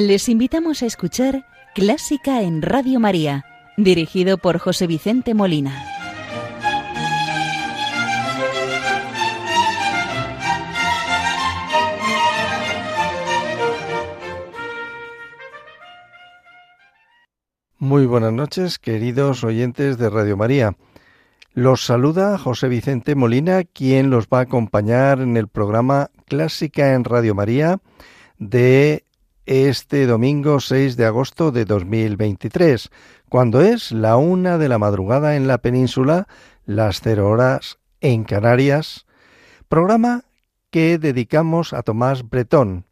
Les invitamos a escuchar Clásica en Radio María, dirigido por José Vicente Molina. Muy buenas noches, queridos oyentes de Radio María. Los saluda José Vicente Molina, quien los va a acompañar en el programa Clásica en Radio María de este domingo 6 de agosto de 2023, cuando es la una de la madrugada en la península, las cero horas en Canarias, programa que dedicamos a Tomás Bretón,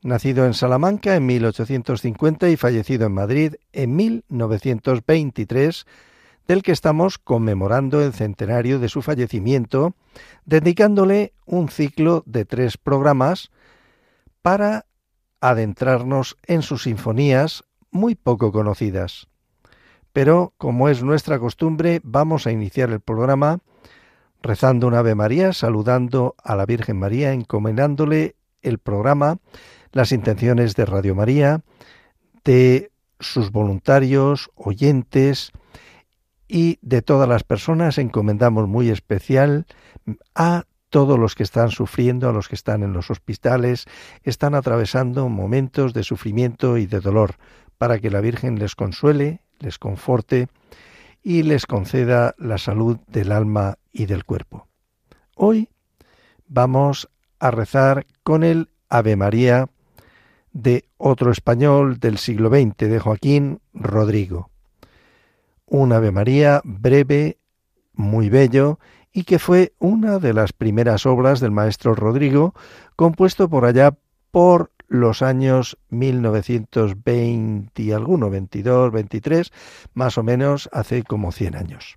nacido en Salamanca en 1850 y fallecido en Madrid en 1923, del que estamos conmemorando el centenario de su fallecimiento, dedicándole un ciclo de tres programas para adentrarnos en sus sinfonías muy poco conocidas. Pero, como es nuestra costumbre, vamos a iniciar el programa rezando un Ave María, saludando a la Virgen María, encomendándole el programa, las intenciones de Radio María, de sus voluntarios, oyentes y de todas las personas, encomendamos muy especial a todos los que están sufriendo, a los que están en los hospitales, están atravesando momentos de sufrimiento y de dolor, para que la Virgen les consuele, les conforte y les conceda la salud del alma y del cuerpo. Hoy vamos a rezar con el Ave María de otro español del siglo XX, de Joaquín Rodrigo. Un Ave María breve, muy bello y que fue una de las primeras obras del maestro Rodrigo, compuesto por allá por los años 1920 y alguno, 22, 23, más o menos hace como 100 años.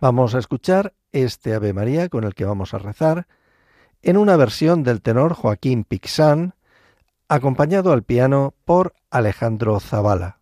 Vamos a escuchar este Ave María con el que vamos a rezar en una versión del tenor Joaquín Pixán, acompañado al piano por Alejandro Zavala.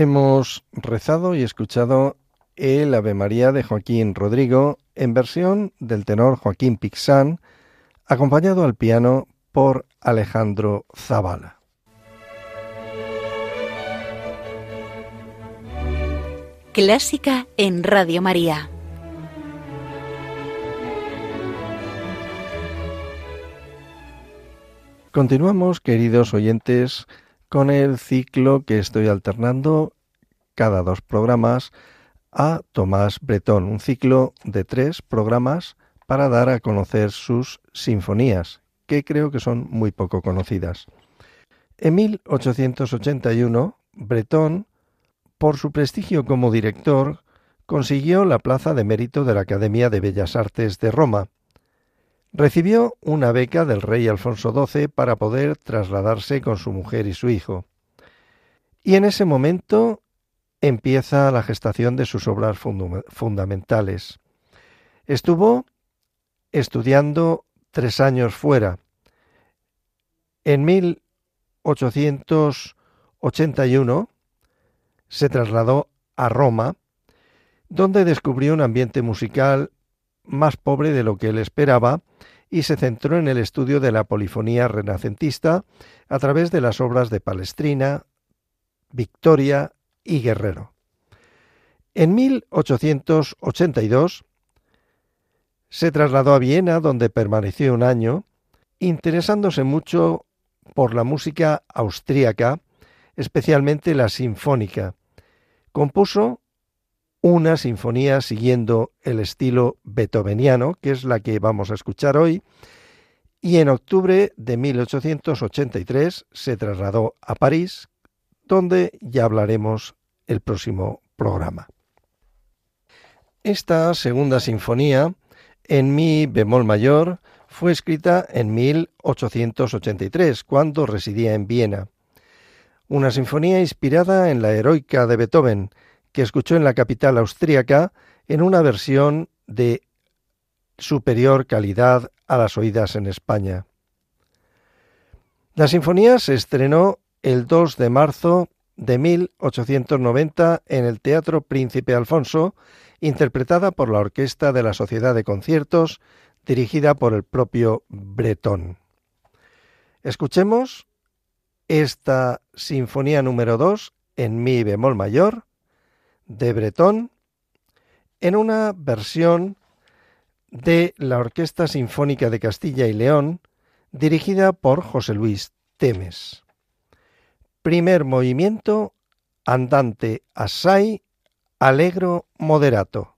Hemos rezado y escuchado el Ave María de Joaquín Rodrigo en versión del tenor Joaquín Pixán, acompañado al piano por Alejandro Zavala. Clásica en Radio María. Continuamos, queridos oyentes, con el ciclo que estoy alternando cada dos programas a Tomás Bretón, un ciclo de tres programas para dar a conocer sus sinfonías, que creo que son muy poco conocidas. En 1881, Breton, por su prestigio como director, consiguió la plaza de mérito de la Academia de Bellas Artes de Roma. Recibió una beca del rey Alfonso XII para poder trasladarse con su mujer y su hijo. Y en ese momento empieza la gestación de sus obras fundamentales. Estuvo estudiando tres años fuera. En 1881 se trasladó a Roma, donde descubrió un ambiente musical más pobre de lo que él esperaba y se centró en el estudio de la polifonía renacentista a través de las obras de Palestrina, Victoria y Guerrero. En 1882 se trasladó a Viena, donde permaneció un año, interesándose mucho por la música austríaca, especialmente la sinfónica. Compuso una sinfonía siguiendo el estilo beethoveniano, que es la que vamos a escuchar hoy, y en octubre de 1883 se trasladó a París, donde ya hablaremos el próximo programa. Esta segunda sinfonía, en mi bemol mayor, fue escrita en 1883, cuando residía en Viena. Una sinfonía inspirada en la heroica de Beethoven, que escuchó en la capital austríaca en una versión de superior calidad a las oídas en España. La sinfonía se estrenó el 2 de marzo de 1890 en el Teatro Príncipe Alfonso, interpretada por la Orquesta de la Sociedad de Conciertos, dirigida por el propio Breton. Escuchemos esta Sinfonía número 2 en Mi bemol mayor de Breton en una versión de la Orquesta Sinfónica de Castilla y León, dirigida por José Luis Temes. Primer movimiento, andante assai, allegro moderato.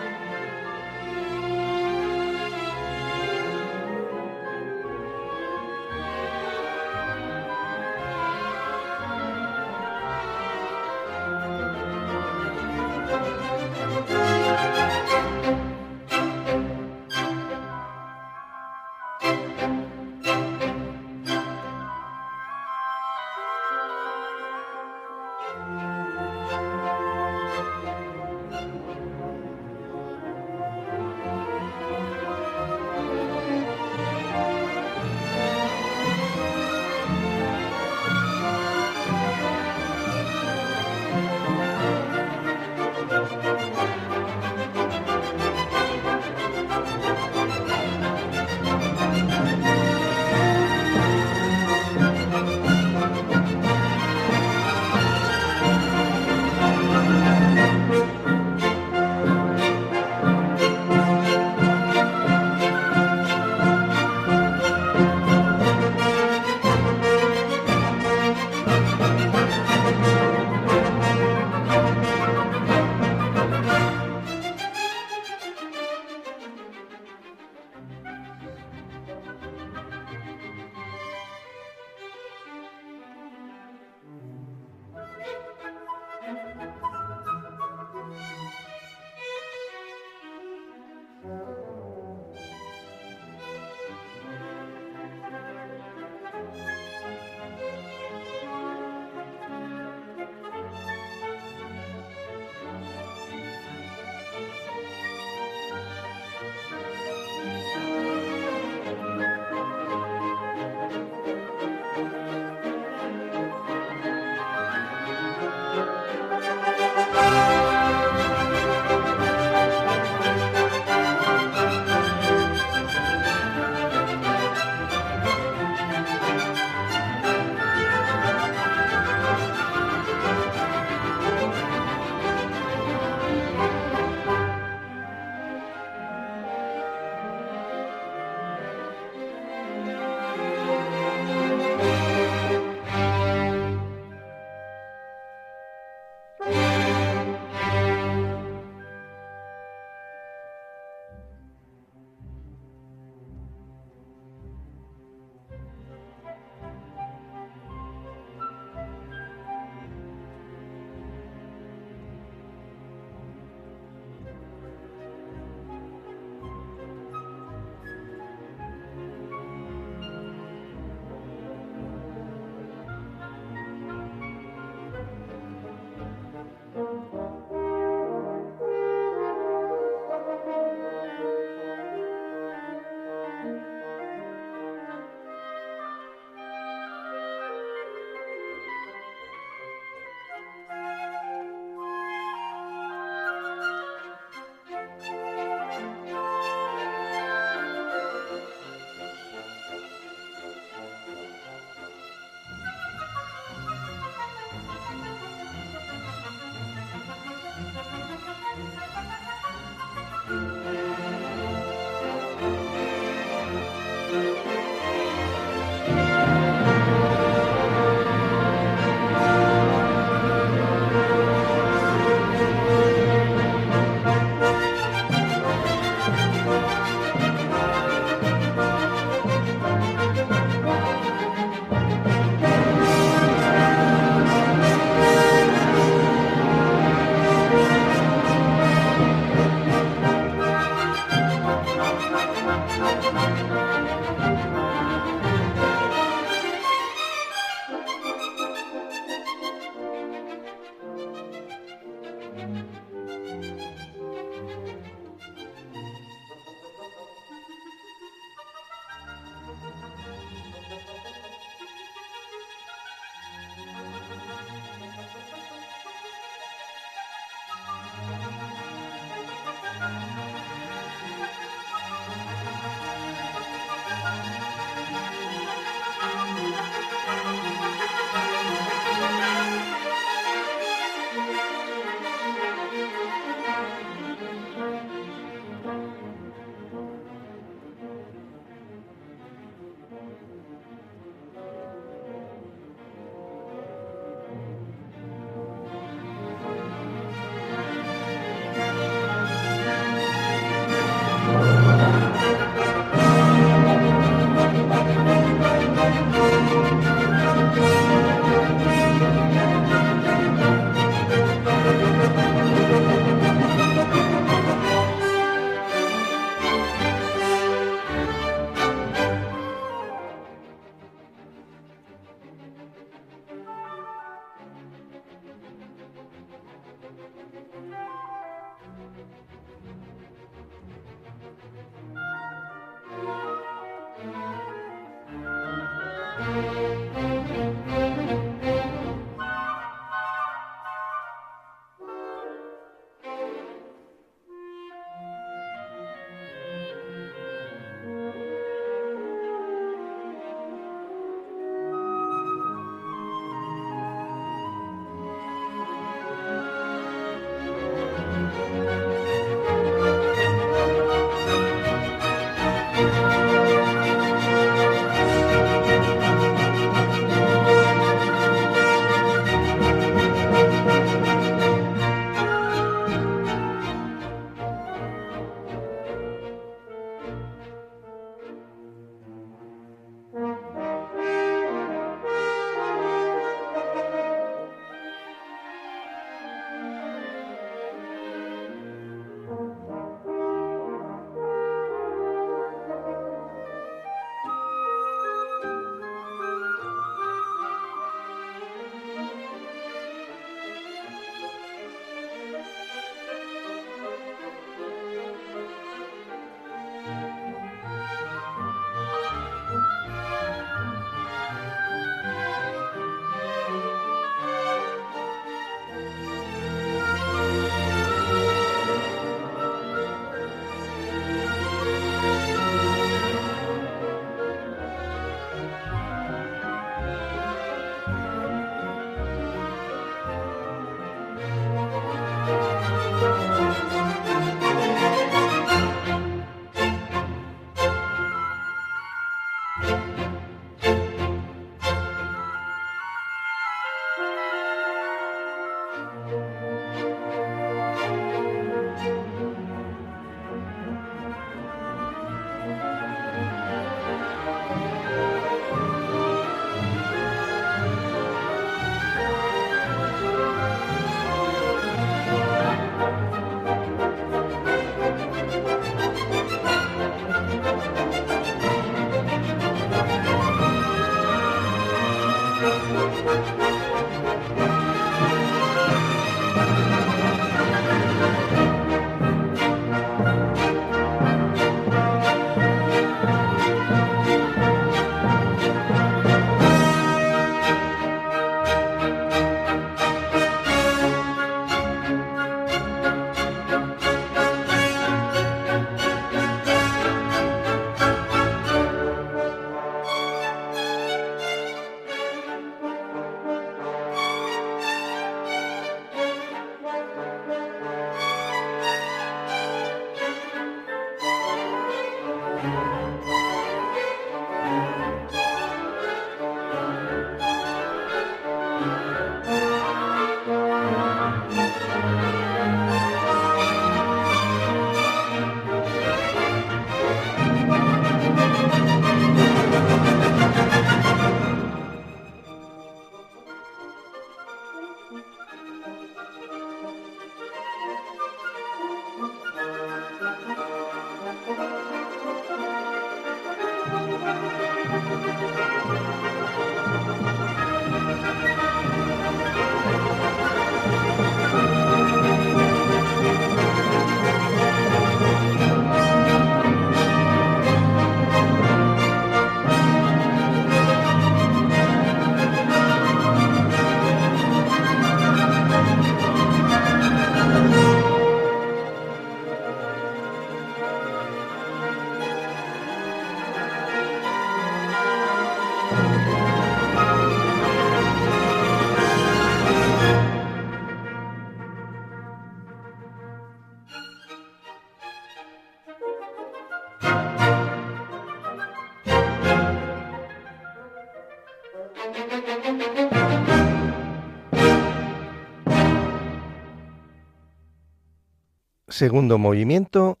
Segundo movimiento,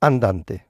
andante.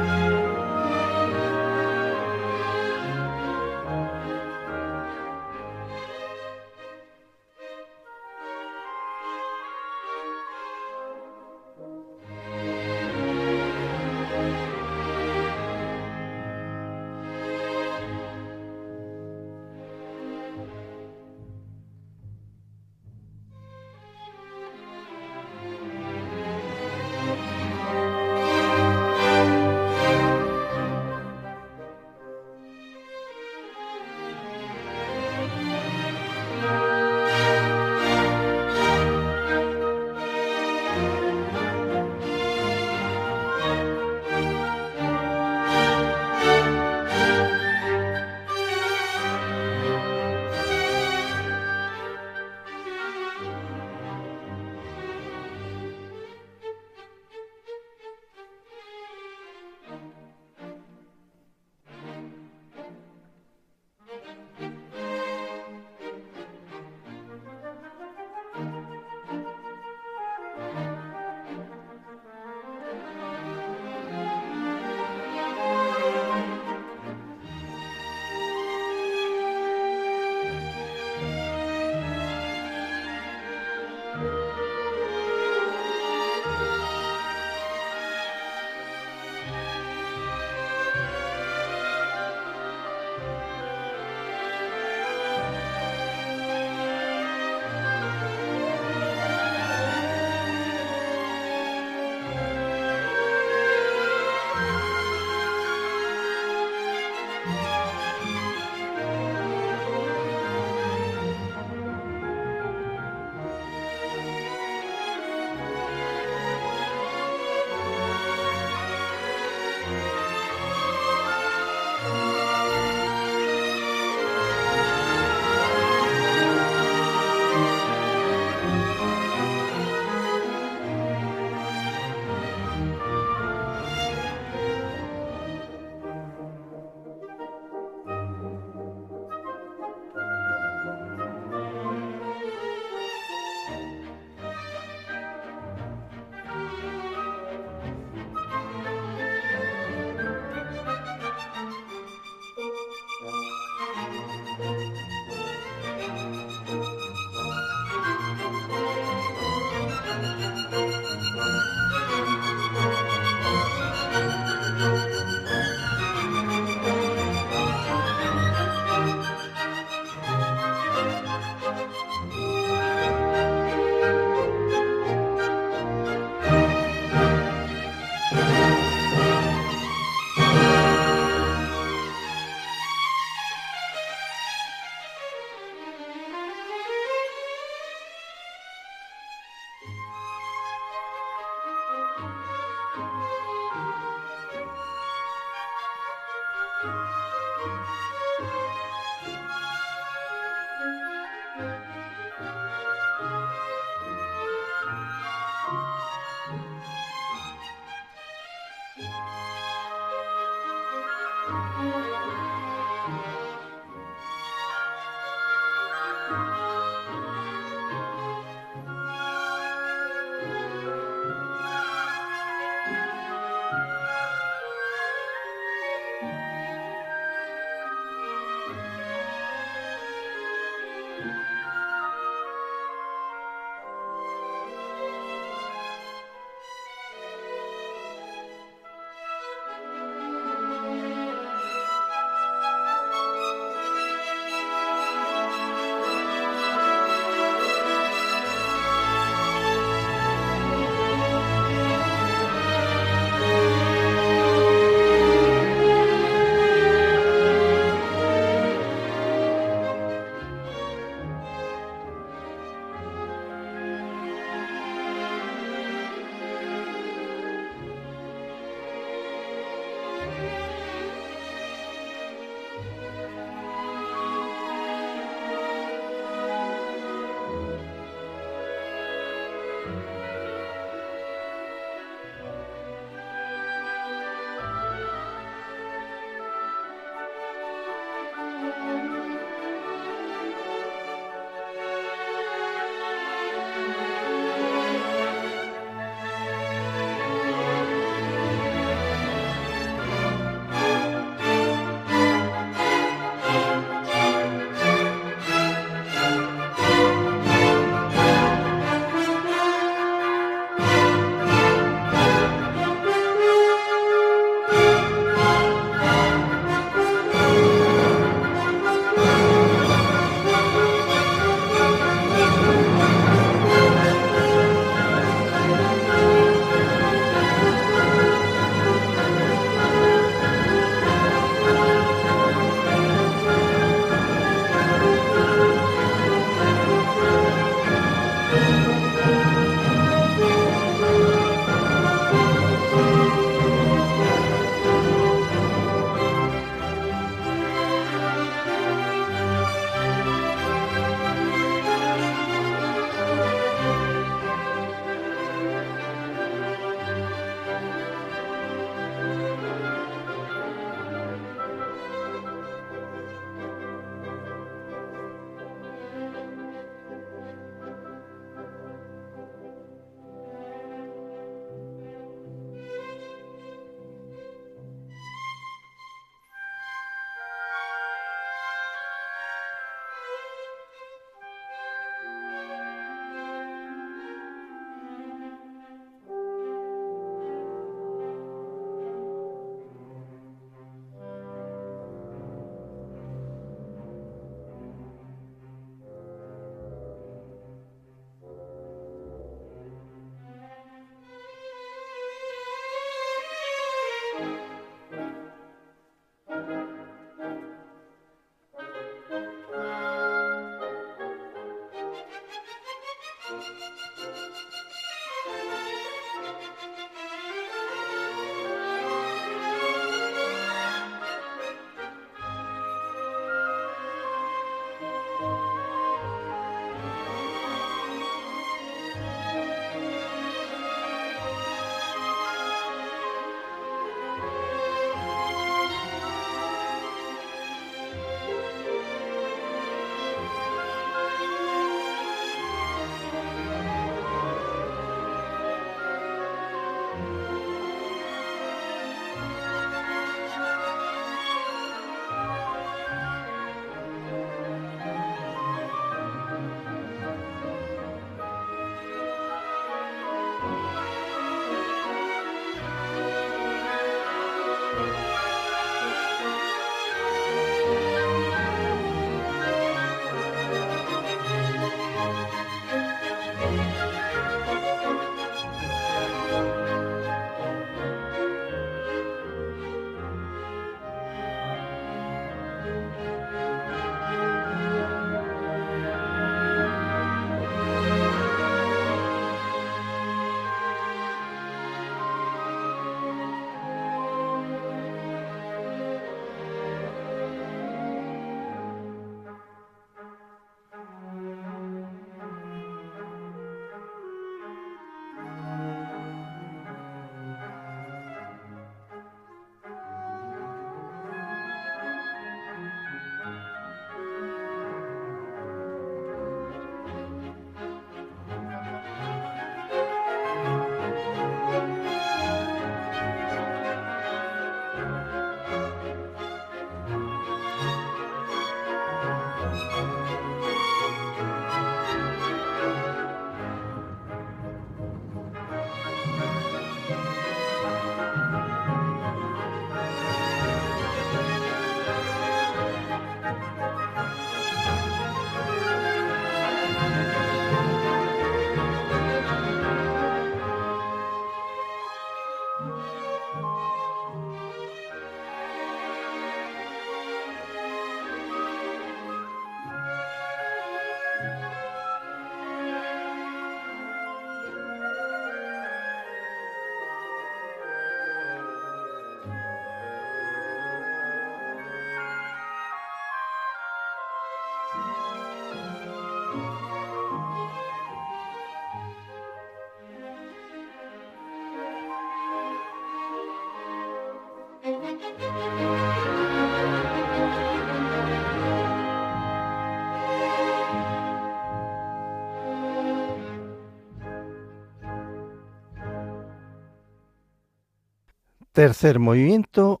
Tercer movimiento,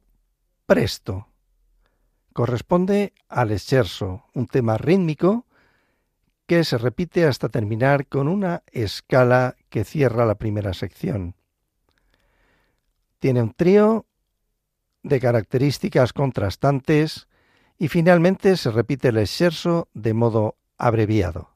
presto. Corresponde al exerso, un tema rítmico que se repite hasta terminar con una escala que cierra la primera sección. Tiene un trío de características contrastantes y finalmente se repite el scherzo de modo abreviado.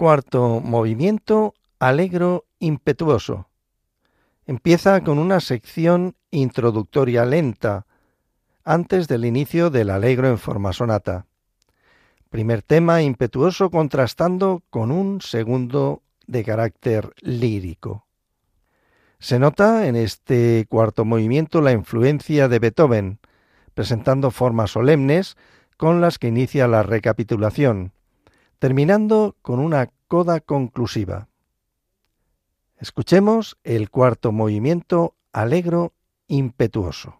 Cuarto movimiento, alegro impetuoso. Empieza con una sección introductoria lenta, antes del inicio del alegro en forma sonata. Primer tema impetuoso contrastando con un segundo de carácter lírico. Se nota en este cuarto movimiento la influencia de Beethoven, presentando formas solemnes con las que inicia la recapitulación, terminando con una coda conclusiva. Escuchemos el cuarto movimiento alegro impetuoso.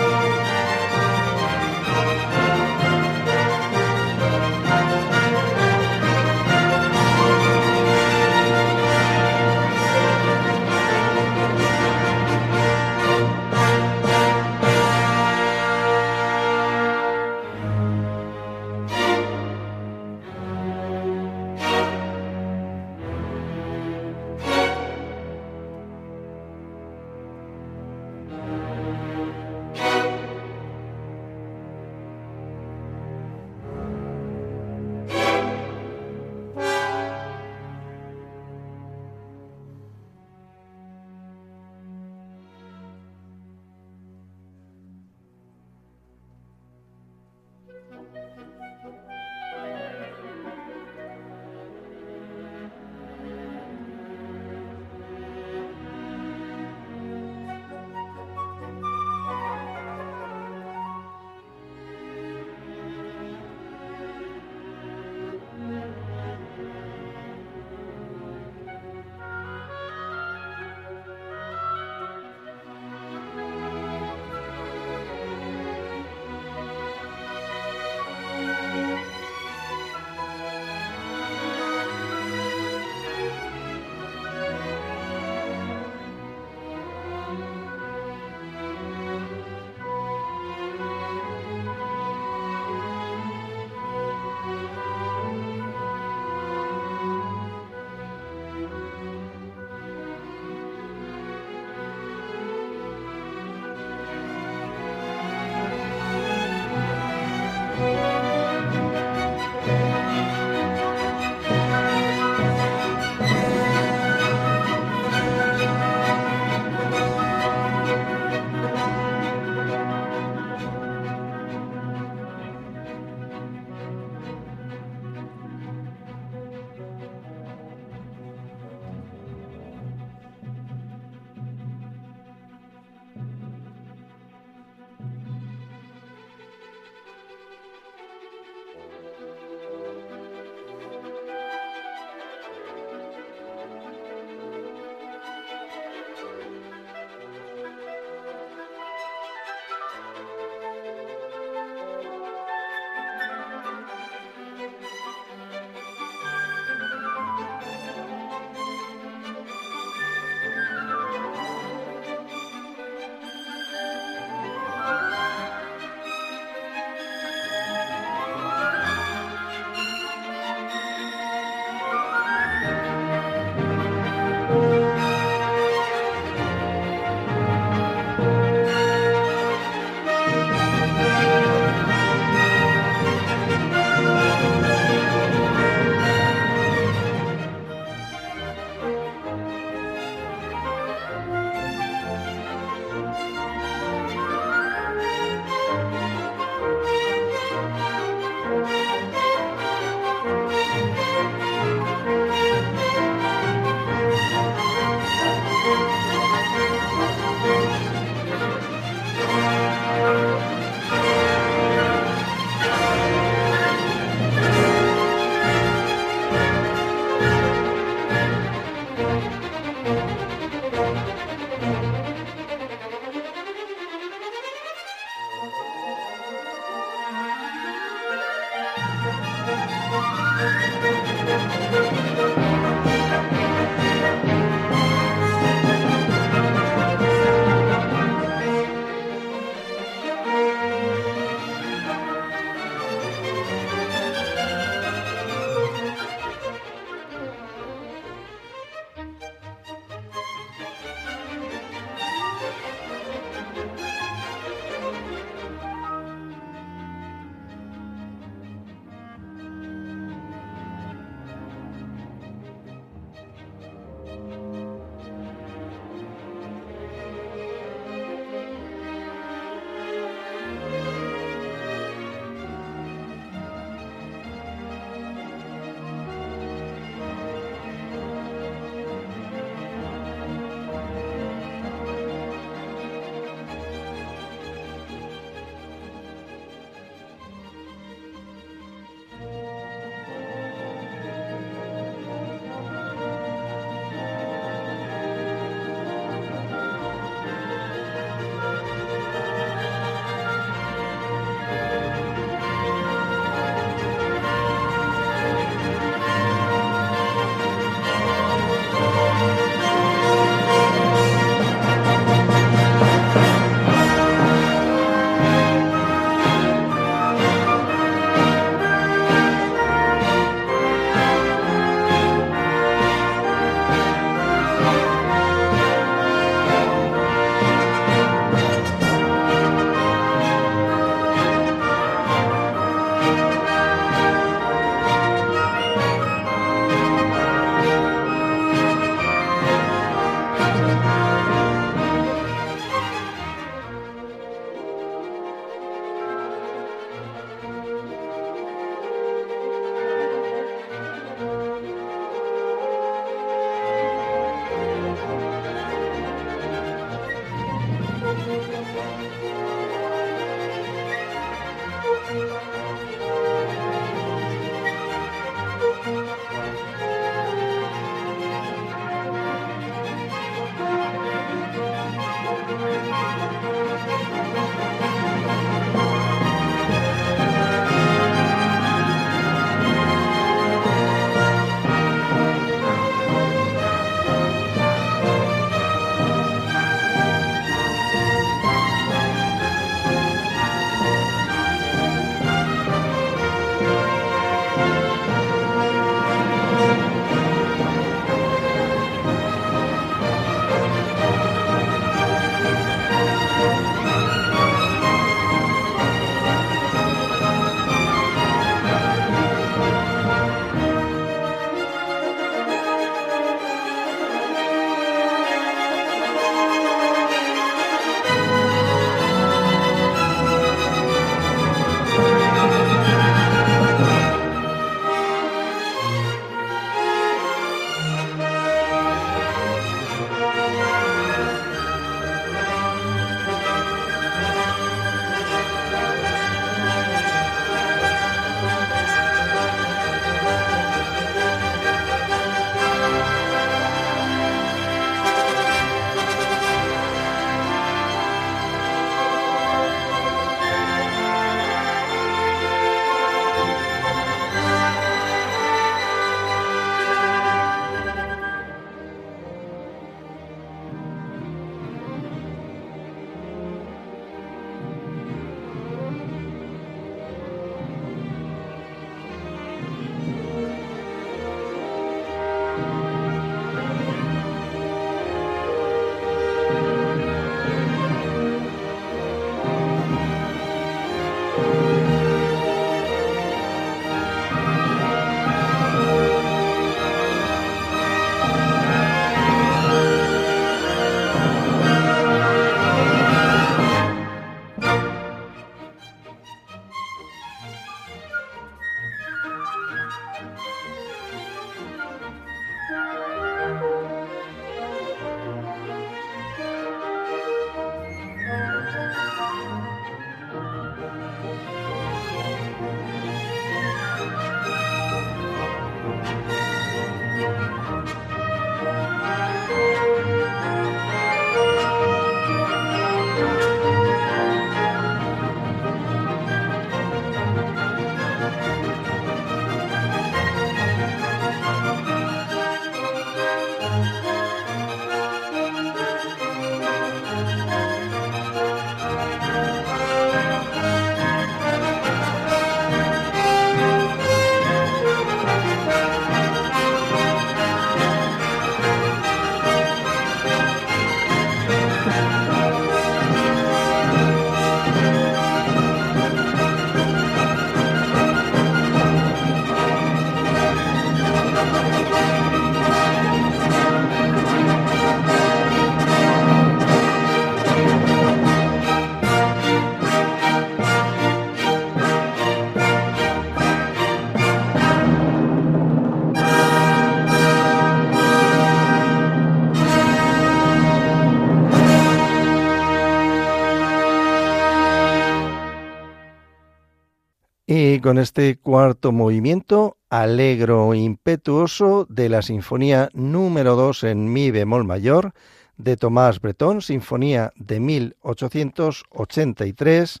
Y con este cuarto movimiento, alegro impetuoso de la Sinfonía número 2 en Mi bemol mayor de Tomás Bretón, Sinfonía de 1883,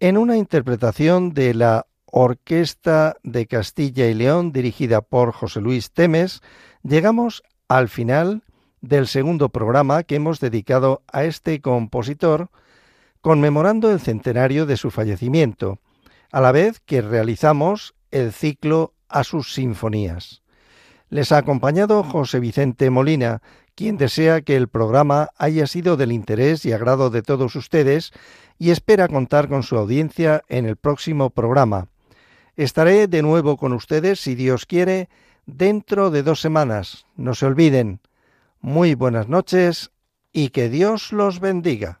en una interpretación de la Orquesta de Castilla y León dirigida por José Luis Temes, llegamos al final del segundo programa que hemos dedicado a este compositor, conmemorando el centenario de su fallecimiento a la vez que realizamos el ciclo a sus sinfonías. Les ha acompañado José Vicente Molina, quien desea que el programa haya sido del interés y agrado de todos ustedes y espera contar con su audiencia en el próximo programa. Estaré de nuevo con ustedes, si Dios quiere, dentro de dos semanas. No se olviden. Muy buenas noches y que Dios los bendiga.